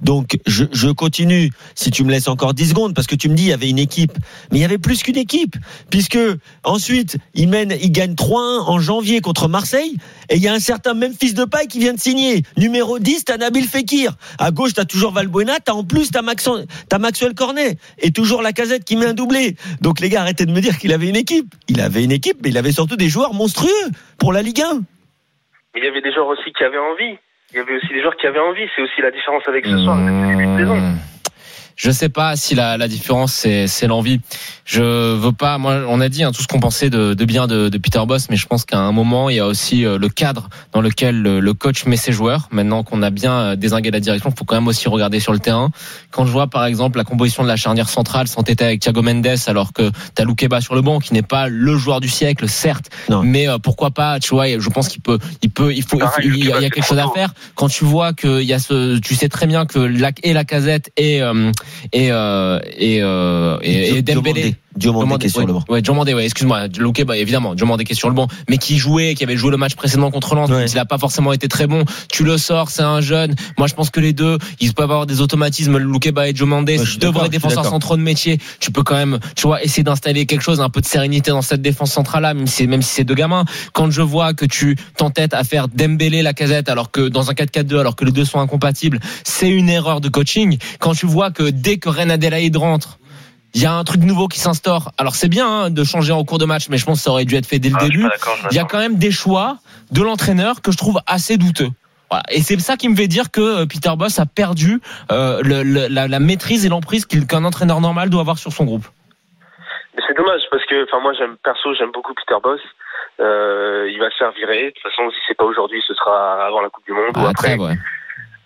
Donc, je, continue, si tu me laisses encore 10 secondes, parce que tu me dis il y avait une équipe. Mais il y avait plus qu'une équipe, puisque ensuite, ils mènent, ils gagnent 3-1 en janvier contre Marseille, et il y a un certain Memphis de Paille qui vient de signer. Numéro 10, t'as Nabil Fekir. À gauche, t'as toujours Valbuena, t'as en plus, t'as Maxwell Cornet. Et toujours la casette qui met un doublé. Donc, les gars, arrêtez de me dire qu'il avait une équipe. Il avait une équipe, mais il avait surtout des joueurs monstrueux pour la Ligue 1. Mais il y avait des joueurs aussi qui avaient envie. Il y avait aussi des joueurs qui avaient envie. C'est aussi la différence avec ce soir. avec ce début de saison. Mmh. Je sais pas si la, la différence c'est c'est l'envie. Je veux pas. Moi, on a dit hein, tout ce qu'on pensait de, de bien de, de Peter Boss, mais je pense qu'à un moment il y a aussi euh, le cadre dans lequel le, le coach met ses joueurs. Maintenant qu'on a bien euh, désingué la direction, faut quand même aussi regarder sur le terrain. Quand je vois par exemple la composition de la charnière centrale s'entêter avec Thiago Mendes, alors que t'as Loukeba sur le banc, qui n'est pas le joueur du siècle, certes, Non. mais euh, pourquoi pas Tu vois, je pense qu'il peut, il peut, il faut, il, il y a, il y a Loukeba, quelque chose à faire. Quand tu vois qu'il y a ce, tu sais très bien que la, et la casette et euh, et euh, et, euh, et, et Dembélé. Diomandé qui est sur ouais, le banc. Ouais, Diomandé, ouais, excuse-moi. Luque, bah, évidemment, Diomandé qui est sur le banc, mais qui jouait, qui avait joué le match précédent contre Lens, Ouais. il a pas forcément été très bon. Tu le sors, c'est un jeune. Moi, je pense que les deux, ils peuvent avoir des automatismes. Loukeba et Diomandé, suis deux vrais défenseurs centraux de métier. Tu peux quand même, tu vois, essayer d'installer quelque chose, un peu de sérénité dans cette défense centrale-là, même si, même si c'est deux gamins. Quand je vois que tu t'entêtes à faire Dembélé la casette, alors que dans un 4-4-2, alors que les deux sont incompatibles, c'est une erreur de coaching. Quand tu vois que dès que Ren Adelaide rentre, il y a un truc nouveau qui s'instaure. Alors c'est bien hein, de changer en cours de match, mais je pense que ça aurait dû être fait dès le Ah, début. Il y a quand même des choix de l'entraîneur que je trouve assez douteux. Voilà. Et c'est ça qui me fait dire que euh, Peter Boss a perdu euh, le- le- la, la maîtrise et l'emprise qu'un entraîneur normal doit avoir sur son groupe. Mais C'est dommage parce que, enfin, moi, j'aime perso, j'aime beaucoup Peter Boss. Euh, il va se faire virer. De toute façon, si c'est pas aujourd'hui, ce sera avant la Coupe du Monde ou après. ouais.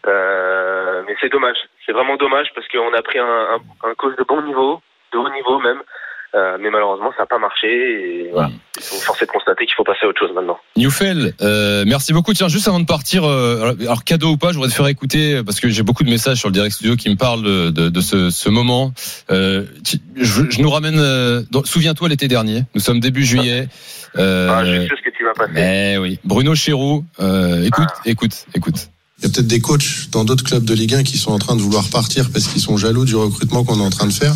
Euh, mais c'est dommage. C'est vraiment dommage parce qu'on a pris un, un, un coach de bon niveau, de haut niveau même. Euh, mais malheureusement, ça n'a pas marché. Et voilà. Il faut forcer de constater qu'il faut passer à autre chose maintenant. Newfell, euh, merci beaucoup. Tiens, juste avant de partir, euh, alors, cadeau ou pas, je voudrais te faire écouter parce que j'ai beaucoup de messages sur le direct studio qui me parlent de, de, de ce, ce moment. Euh, tu- je, je nous ramène. euh, Souviens-toi l'été dernier. Nous sommes début juillet. Euh, Ah, je sais ce que tu vas passer. eh oui, Bruno Chéroux. Euh, écoute, écoute, écoute. Il y a peut-être des coachs dans d'autres clubs de Ligue 1 qui sont en train de vouloir partir parce qu'ils sont jaloux du recrutement qu'on est en train de faire.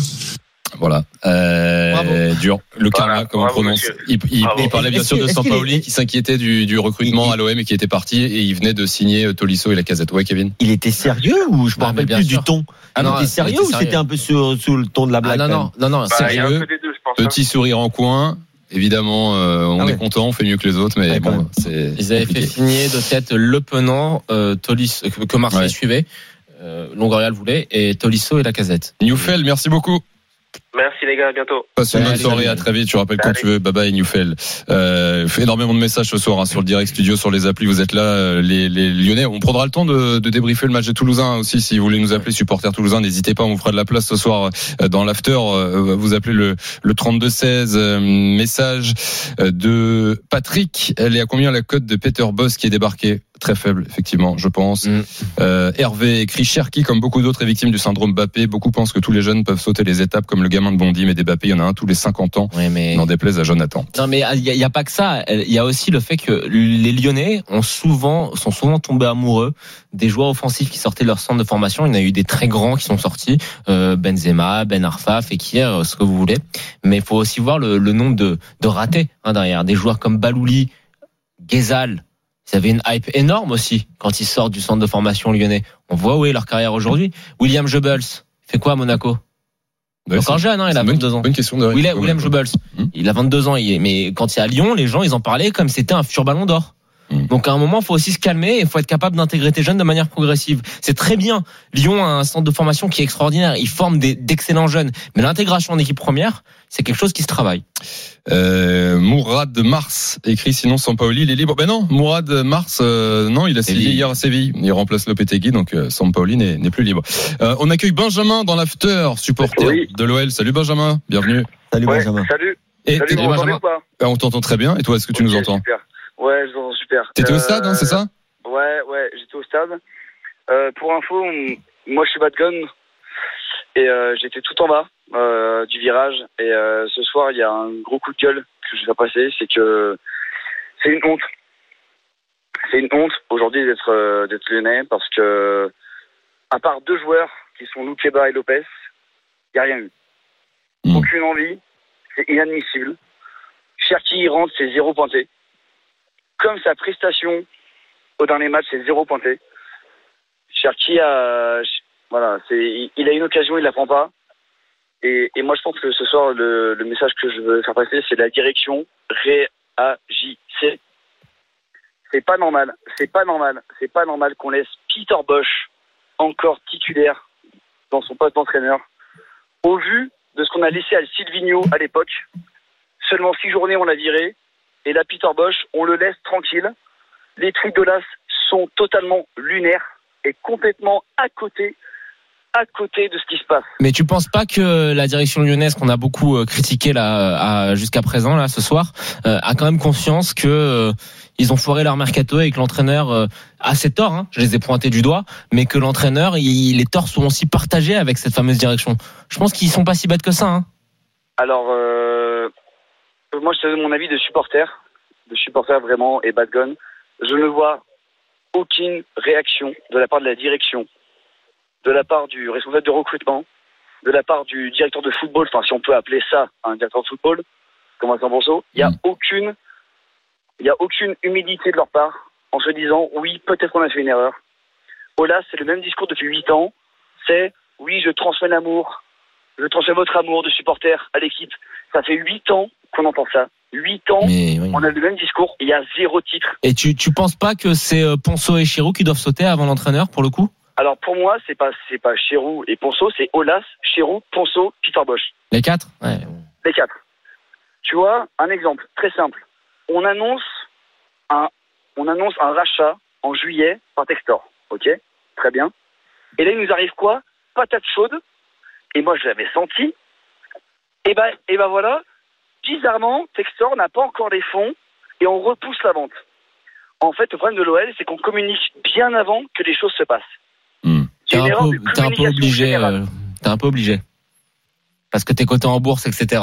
Voilà. Euh, Bravo. dur. Le karma, Voilà, comme on prononce. monsieur. Il, il- Bravo. il parlait bien sûr de Sampaoli qui s'inquiétait du, du recrutement Il- à l'OM et qui était parti et il venait de signer euh, Tolisso et la casette. Ouais, Kevin. Il était sérieux ou je me Ah, rappelle bien plus sûr. du ton? Ah Il non, était il sérieux était ou sérieux. c'était un peu sur, sous le ton de la Ah, blague non, quand non, non, non, Bah, un sérieux. deux, hein. Petit sourire en coin. Évidemment, euh, on Ah ouais. est content, on fait mieux que les autres, mais Ouais, bon, c'est. Ils avaient fait signer de tête Le Penant, euh, Tolis, que que Marseille Ouais. suivait, euh, Longoria le voulait, et Tolisso et la casette. Newfell, merci beaucoup. Merci les gars, à bientôt. Passe une bonne soirée, à très vite. Tu rappelles quand tu veux. Bye bye, Newfell. Euh, fait énormément de messages ce soir hein, sur le direct studio, sur les applis. Vous êtes là, euh, les, les Lyonnais. On prendra le temps de, de débriefer le match de Toulousain aussi. Si vous voulez nous appeler supporters Toulousain, n'hésitez pas. On vous fera de la place ce soir euh, dans l'after. Euh, Vous appelez le, le 32-16. euh, Message euh, de Patrick. Elle est à combien la cote de Peter Boss qui est débarqué? Très faible, effectivement, je pense. Mm. Euh, Hervé écrit Cherki, comme beaucoup d'autres, est victime du syndrome Bappé. Beaucoup pensent que tous les jeunes peuvent sauter les étapes comme le gamin de Bondy, mais des Bappé, il y en a un tous les 50 ans. Ouais, mais. N'en déplaise à Jonathan. Non mais il y, a- il y a pas que ça. Il y a aussi le fait que les Lyonnais ont souvent sont souvent tombés amoureux des joueurs offensifs qui sortaient de leur centre de formation. Il y en a eu des très grands qui sont sortis, euh, Benzema, Ben Arfa, Fekir, euh, ce que vous voulez. Mais il faut aussi voir le, le nombre de, de ratés hein, derrière. Des joueurs comme Balouli, Ghezal. Ils avaient une hype énorme aussi quand ils sortent du centre de formation lyonnais. On voit où est leur carrière aujourd'hui. William Jebels fait quoi à Monaco? Ouais, Encore jeune, hein, il a une bonne- 22 ans. Bonne question de William, William Jebels. Hmm. Il a 22 ans, mais quand il est à Lyon, les gens, ils en parlaient comme c'était un futur ballon d'or. Hmm. Donc à un moment, il faut aussi se calmer et il faut être capable d'intégrer tes jeunes de manière progressive. C'est très bien. Lyon a un centre de formation qui est extraordinaire. Il forme des- d'excellents jeunes. Mais l'intégration en équipe première, c'est quelque chose qui se travaille. Euh, Mourad Mars écrit sinon Sampaoli il est libre. Ben non, Mourad Mars euh, non, il a signé hier à Séville. Il remplace Lopetegui donc euh, Sampaoli n'est plus libre. Euh, on accueille Benjamin dans l'after, supporter Oui. de l'OL. Salut Benjamin, bienvenue. Salut Ouais, Benjamin. salut. Et Salut, m'entendez Benjamin. ou pas Ah, on t'entend très bien. Et toi, est-ce que tu nous Ok, entends super. Ouais, je vous entends super. T'étais au Euh, stade, hein, c'est ça? Ouais, ouais, j'étais au stade. Euh, pour info, moi je suis bas de gun et euh, j'étais tout en bas euh, du virage. Et euh, ce soir, il y a un gros coup de gueule que je vais passer, c'est que c'est une honte. C'est une honte aujourd'hui d'être euh, d'être lyonnais parce que à part deux joueurs qui sont Loukeba et Lopez, il n'y a rien eu. Hmm. Aucune envie, c'est inadmissible. Cherki rentre, c'est zéro pointé. Comme sa prestation au dernier match, c'est zéro pointé. Cherki a, voilà, c'est, il- a une occasion, il la prend pas. Et, et moi, je pense que ce soir, le, le message que je veux faire passer, c'est la direction réagissez. C'est pas normal, c'est pas normal, c'est pas normal qu'on laisse Peter Bosch encore titulaire dans son poste d'entraîneur. Au vu de ce qu'on a laissé à Silvino à l'époque, seulement six journées on l'a viré, et là Peter Bosch, on le laisse tranquille. Les trucs de l'AS sont totalement lunaires et complètement à côté, à côté de ce qui se passe. Mais tu penses pas que la direction lyonnaise qu'on a beaucoup euh, critiqué là à- jusqu'à présent là ce soir euh, a quand même conscience que euh, ils ont foiré leur mercato et que l'entraîneur euh, a ses torts, hein, je les ai pointés du doigt, mais que l'entraîneur, il- les torts sont aussi partagés avec cette fameuse direction. Je pense qu'ils sont pas si bêtes que ça. Hein. Alors, euh, moi, je te donne mon avis de supporter, de supporter vraiment et bad gun. Je ne vois aucune réaction de la part de la direction, de la part du responsable de recrutement, de la part du directeur de football, enfin, si on peut appeler ça un directeur de football, comme Vincent Bonso. Il n'y a Mm. aucune, il y a aucune humilité de leur part en se disant, oui, peut-être qu'on a fait une erreur. Ola, c'est le même discours depuis huit ans. C'est, oui, je transmets l'amour, je transmets votre amour de supporter à l'équipe. Ça fait huit ans qu'on entend ça. Huit ans, oui. on a le même discours. Il y a zéro titre. Et tu, tu penses pas que c'est euh, Ponceau et Chirou qui doivent sauter avant l'entraîneur pour le coup? Alors pour moi, c'est pas c'est pas Chérou et Ponceau, c'est Olas, Chérou, Ponceau, Peter Bosch. Les quatre? Ouais. Les quatre. tu vois, un exemple très simple. On annonce un, on annonce un rachat en juillet par Textor. Ok? Très bien. Et là, il nous arrive quoi? Patate chaude. Et moi, je l'avais senti. Et ben, et ben voilà. Bizarrement, Textor n'a pas encore les fonds et on repousse la vente. En fait, le problème de l'OL, c'est qu'on communique bien avant que les choses se passent. Hmm. T'es un, peu, un obligé. euh, T'es un peu obligé. Parce que t'es coté en bourse, etc.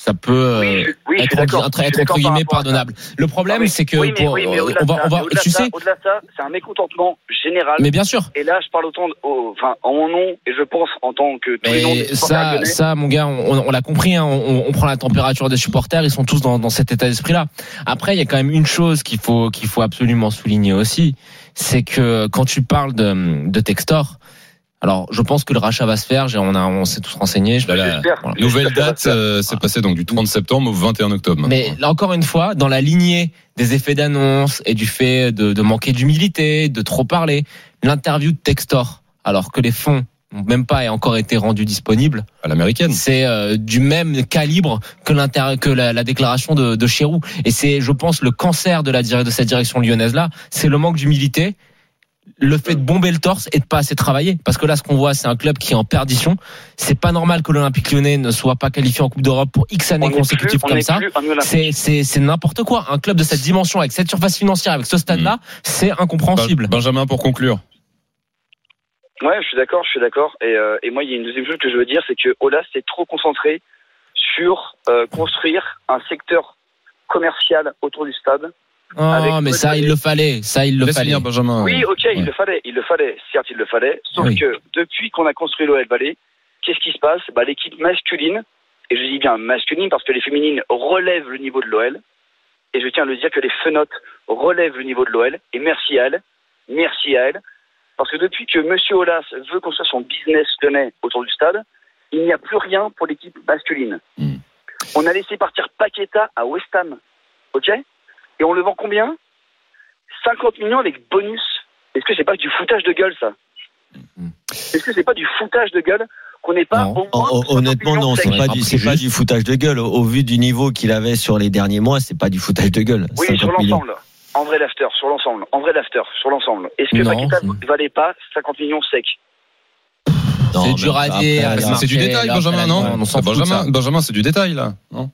Ça peut euh, Oui, je- oui, être, entre, être entre guillemets pardonnable. Le problème, mais- c'est que oui, mais, pour, oui, mais on va, ça, on va, tu ça- sais, au-delà de ça, c'est un mécontentement général. mais bien sûr. Et là, je parle autant, de- au- enfin, en mon nom, et je pense en tant que Mais ça, ça, mon gars, on, on l'a compris. hein, on, on prend la température des supporters. Ils sont tous dans, dans cet état d'esprit-là. Après, il y a quand même une chose qu'il faut qu'il faut absolument souligner aussi, c'est que quand tu parles de, de Textor, alors je pense que le rachat va se faire. j'ai- On a, on s'est tous renseignés. Je- J'espère. voilà. Nouvelle date, euh, c'est passé donc du 30 septembre au 21 octobre. Mais là encore une fois, dans la lignée des effets d'annonce et du fait de, de manquer d'humilité, de trop parler, l'interview de Textor, alors que les fonds n'ont même pas encore été rendus disponibles, à l'américaine. c'est euh, du même calibre que, l'inter- que la, la déclaration de, de Chérou. Et c'est, je pense, le cancer de, la, de cette direction lyonnaise là, c'est le manque d'humilité. Le fait de bomber le torse et de pas assez travailler. Parce que là, ce qu'on voit, c'est un club qui est en perdition. C'est pas normal que l'Olympique lyonnais ne soit pas qualifié en Coupe d'Europe pour X années consécutives plus- comme ça. C'est, c'est, c'est n'importe quoi. Un club de cette dimension, avec cette surface financière, avec ce stade-là, c'est incompréhensible. Ben- Benjamin, pour conclure. Ouais, je suis d'accord, je suis d'accord. Et, euh, et moi, il y a une deuxième chose que je veux dire, c'est que Olas s'est trop concentré sur euh, construire un secteur commercial autour du stade. Oh, avec mais ça, il le fallait. Ça, il le Laisse fallait. Benjamin. Oui, ok, Ouais. il le fallait, il le fallait. Certes, il le fallait. Sauf Oui. que depuis qu'on a construit l'OL Valley, qu'est-ce qui se passe? Bah, L'équipe masculine, et je dis bien masculine parce que les féminines relèvent le niveau de l'OL, et je tiens à le dire que les fenotes relèvent le niveau de l'OL, et merci à elle, merci à elle, parce que depuis que M. Olas veut construire son business lyonnais autour du stade, il n'y a plus rien pour l'équipe masculine. Hmm. On a laissé partir Paqueta à West Ham, ok? Et on le vend combien? 50 millions avec bonus. Est-ce que c'est pas du foutage de gueule, ça? Est-ce que c'est pas du foutage de gueule qu'on n'est pas Non. au moins Hon- hon- 50 Honnêtement, non, c'est pas du, pas du foutage de gueule. Au, au vu du niveau qu'il avait sur les derniers mois, c'est pas du foutage de gueule. Oui, 50 sur l'ensemble. En vrai l'after, sur l'ensemble. En vrai l'after, sur l'ensemble. Est-ce que Paqueta c'est- valait pas 50 millions secs? Non, C'est dur à dire, c'est du détail, Benjamin, non. Benjamin, c'est du détail, là. Non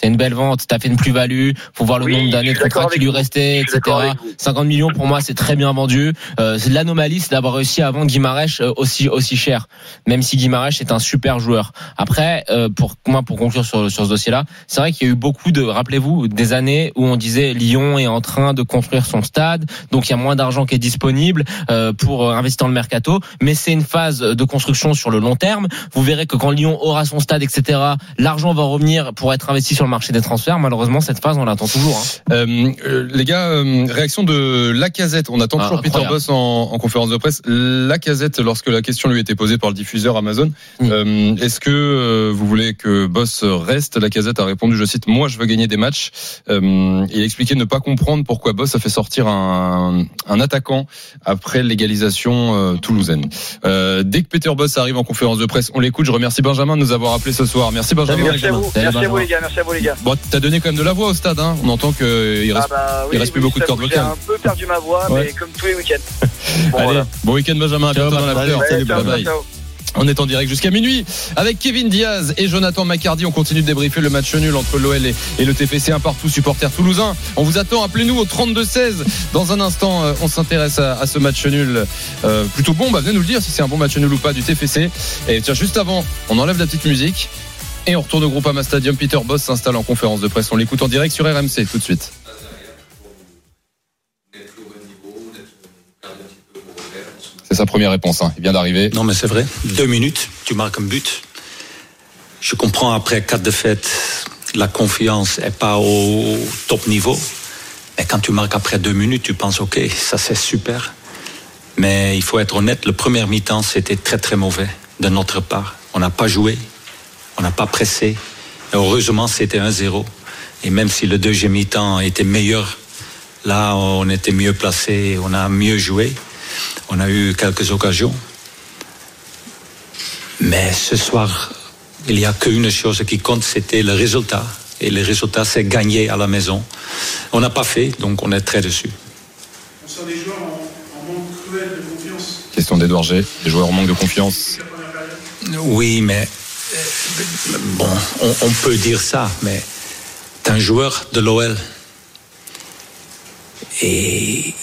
C'est une belle vente. T'as fait une plus-value. Faut voir le Oui, nombre d'années de contrat qui lui restait, etc. d'accord avec vous. 50 millions pour moi, c'est très bien vendu. Euh, c'est l'anomalie, c'est d'avoir réussi à vendre Guimarães euh, aussi aussi cher. Même si Guimarães est un super joueur. Après, euh, pour moi, pour conclure sur sur ce dossier-là, c'est vrai qu'il y a eu beaucoup de, rappelez-vous, des années où on disait Lyon est en train de construire son stade, donc il y a moins d'argent qui est disponible euh, pour euh, investir dans le mercato. Mais c'est une phase de construction sur le long terme. Vous verrez que quand Lyon aura son stade, etc., l'argent va revenir pour être investi sur le marché des transferts. Malheureusement, cette phase, on l'attend toujours. hein. Euh, euh, les gars, euh, réaction de Lacazette. On attend Ah, toujours Peter. Boss en, en conférence de presse. Lacazette, lorsque la question lui était posée par le diffuseur Amazon, est-ce que euh, vous voulez que Boss reste? Lacazette a répondu, je cite, moi je veux gagner des matchs. Euh, il a expliqué ne pas comprendre pourquoi Boss a fait sortir un, un attaquant après l'égalisation euh, toulousaine. Euh, dès que Peter Boss arrive en conférence de presse, on l'écoute. Je remercie Benjamin de nous avoir appelé ce soir. Merci Benjamin. Merci à vous, merci à vous Benjamin. les gars, merci à vous les gars. Bon, t'as donné quand même de la voix au stade. Hein. On entend qu'il reste Ah bah, oui, il reste plus beaucoup de cordes J'ai vocales. un peu perdu ma voix, Ouais. mais comme tous les week-ends. Bon, Allez, voilà. bon week-end Benjamin, à Ciao, bientôt dans bye ciao. On est en direct jusqu'à minuit avec Kevin Diaz et Jonathan Macardy. On continue de débriefer le match nul entre l'OL et, le TFC un partout supporter toulousain. On vous attend, appelez-nous au 32-16. Dans un instant, euh, on s'intéresse à, à ce match nul euh, plutôt bon. Bah, venez nous le dire si c'est un bon match nul ou pas du TFC. Et tiens, juste avant, on enlève la petite musique et on retourne au Groupama Stadium. Peter Boss s'installe en conférence de presse. On l'écoute en direct sur RMC tout de suite. C'est sa première réponse. hein. Il vient d'arriver. Non, mais c'est vrai. Deux minutes, tu marques un but. Je comprends après quatre défaites, la confiance est pas au top niveau. Mais quand tu marques après deux minutes, tu penses, OK, ça c'est super. Mais il faut être honnête, le premier mi-temps, c'était très très mauvais de notre part. On n'a pas joué, on n'a pas pressé. Et heureusement, c'était 1-0. Et même si le deuxième mi-temps était meilleur, là, on était mieux placé, on a mieux joué. On a eu quelques occasions. Mais ce soir, Il n'y a qu'une chose qui compte, c'était le résultat. Et le résultat, c'est gagner à la maison. On n'a pas fait, donc on est très dessus. On sent des joueurs en, en manque cruel de confiance. Question d'Edouard G. Les joueurs en manque de confiance. Oui, mais bon, on, peut dire ça, mais t'es un joueur de l'OL et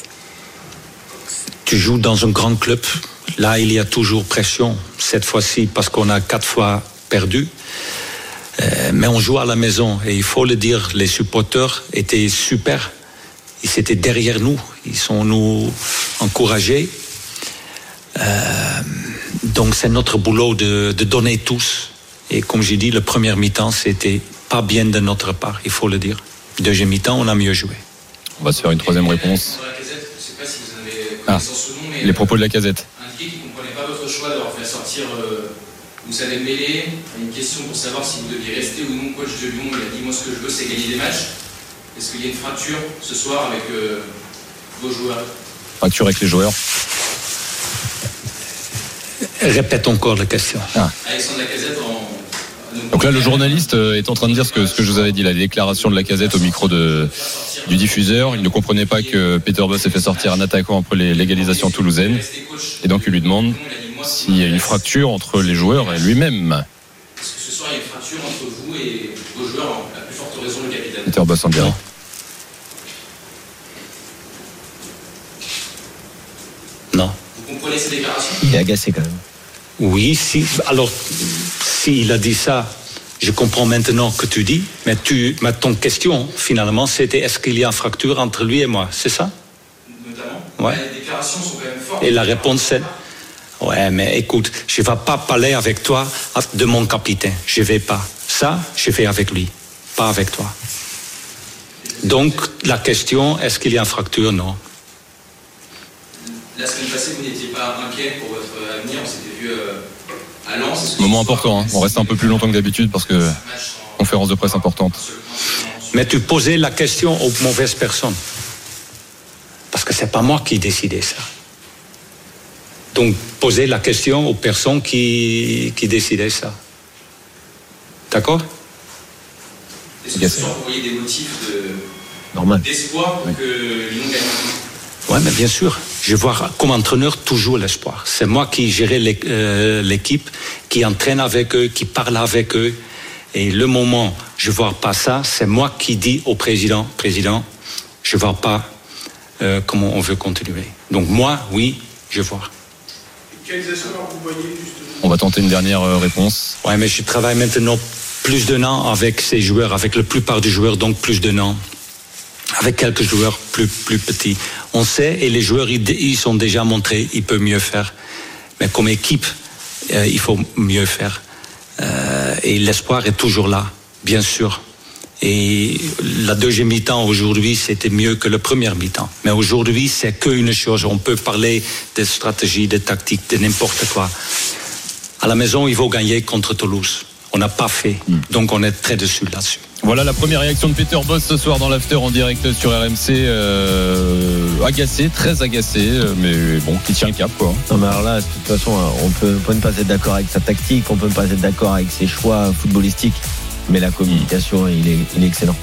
tu joues dans un grand club. Là, il y a toujours pression. Cette fois-ci, parce qu'on a quatre fois perdu. Euh, mais on joue à la maison et il faut le dire, les supporters étaient super. Ils étaient derrière nous, ils sont nous encouragés. Euh, donc c'est notre boulot de donner tous. Et comme j'ai dit, le premier mi-temps, c'était pas bien de notre part, il faut le dire. Deuxième mi-temps, on a mieux joué. On va se faire une troisième réponse. Sur la casette, je ne sais pas si vous avez Ah, connaissance ou non, mais Les propos de la casette. indiqué qu'il ne comprenait pas votre choix d'avoir fait sortir euh, Moussa Dembélé. Une question pour savoir si vous deviez rester ou non coach de Lyon. Il a dit Moi, ce que je veux, c'est gagner des matchs. Est-ce qu'il y a une fracture ce soir avec euh, vos joueurs? Fracture avec les joueurs. Répète encore la question. Alexandre Lacazette là, le journaliste euh, est en train de dire ce que, ce que je vous avais dit, la déclaration de la casette au micro de, du diffuseur. Il ne comprenait pas que Peter Boss ait fait sortir un attaquant après les légalisations toulousaines. Et donc, il lui demande s'il y a une fracture entre les joueurs et lui-même. Est-ce que ce soir, il y a une fracture entre vous et vos joueurs la plus forte raison, le capitaine Peter Boss en direct. Non. Vous comprenez ces déclarations? Il est agacé quand même. Oui, si. Alors, s'il a dit ça, je comprends maintenant que tu dis, mais, tu, mais ton question, finalement, c'était est-ce qu'il y a une fracture entre lui et moi C'est ça? Notamment Ouais. Les déclarations sont quand même fortes. Et la réponse c'est Ouais, mais écoute, je ne vais pas parler avec toi de mon capitaine. Je ne vais pas. Ça, je fais avec lui, pas avec toi. Donc, la question, est-ce qu'il y a une fracture? Non. La semaine passée, vous n'étiez pas inquiet pour votre avenir. On s'était vu euh, Moment important. hein. On reste un peu plus longtemps que d'habitude parce que conférence de presse importante. Mais tu posais la question aux mauvaises personnes. Parce que c'est pas moi qui décidais ça. Donc, posez la question aux personnes qui, qui décidaient ça. D'accord? Est-ce que vous des motifs de- d'espoir pour que Lyon gagne? Oui, mais bien sûr. Je vois comme entraîneur toujours l'espoir. C'est moi qui gérais euh, l'équipe, qui entraîne avec eux, qui parle avec eux. Et le moment je vois pas ça, c'est moi qui dis au président, président, je vois pas euh, comment on veut continuer. Donc moi, oui, je vois. On va tenter une dernière euh, réponse. Ouais, mais je travaille maintenant plus d'un an avec ces joueurs, avec la plupart des joueurs, donc plus d'un an. Avec quelques joueurs plus, plus petits. On sait, et les joueurs, ils, ils sont déjà montrés, ils peuvent mieux faire. Mais comme équipe, euh, il faut mieux faire. Euh, et l'espoir est toujours là, bien sûr. Et la deuxième mi-temps aujourd'hui, c'était mieux que le premier mi-temps. Mais aujourd'hui, c'est qu'une chose. On peut parler de stratégie, de tactique, de n'importe quoi. À la maison, il faut gagner contre Toulouse. On n'a pas fait. Donc on est très dessus là-dessus. Voilà la première réaction de Peter Boss ce soir dans l'after en direct sur RMC. euh, agacé, très agacé, euh, mais bon, qui tient le cap quoi. Non, mais alors là, de toute façon, on peut, on peut ne pas être d'accord avec sa tactique, on peut ne pas être d'accord avec ses choix footballistiques, mais la communication, il est, il est excellent.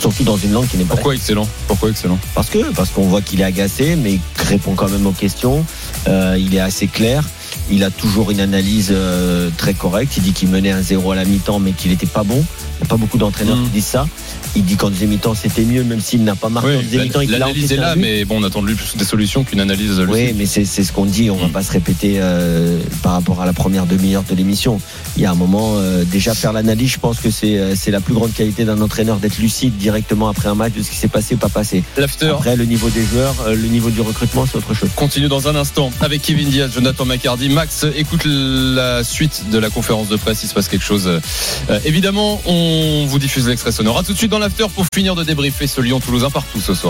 Surtout dans une langue qui n'est pas. Pourquoi excellent? Pourquoi excellent? Parce que parce qu'on voit qu'il est agacé, mais il répond quand même aux questions. Euh, il est assez clair. Il a toujours une analyse euh, très correcte. Il dit qu'il menait un 0 à la mi-temps, mais qu'il n'était pas bon. Il n'y a pas beaucoup d'entraîneurs Mm. qui disent ça. Il dit qu'en deuxième mi-temps c'était mieux, même s'il n'a pas marqué en deuxième mi-temps. L'analyse est là, but. mais bon, on attend de lui plus des solutions qu'une analyse. Oui, mais c'est c'est ce qu'on dit. On va pas se répéter euh, par rapport à la première demi-heure de l'émission. Il y a un moment, euh, déjà faire l'analyse, je pense que c'est euh, c'est la plus grande qualité d'un entraîneur d'être lucide directement après un match de ce qui s'est passé ou pas passé. L'after Après, le niveau des joueurs, euh, le niveau du recrutement, c'est autre chose. continue dans un instant avec Kevin Diaz, Jonathan McCardy. Max, écoute la suite de la conférence de presse. Il se passe quelque chose. Euh, évidemment, on vous diffuse l'extrait sonore. À tout de suite dans l'after pour finir de débriefer ce Lyon-Toulousain partout ce soir.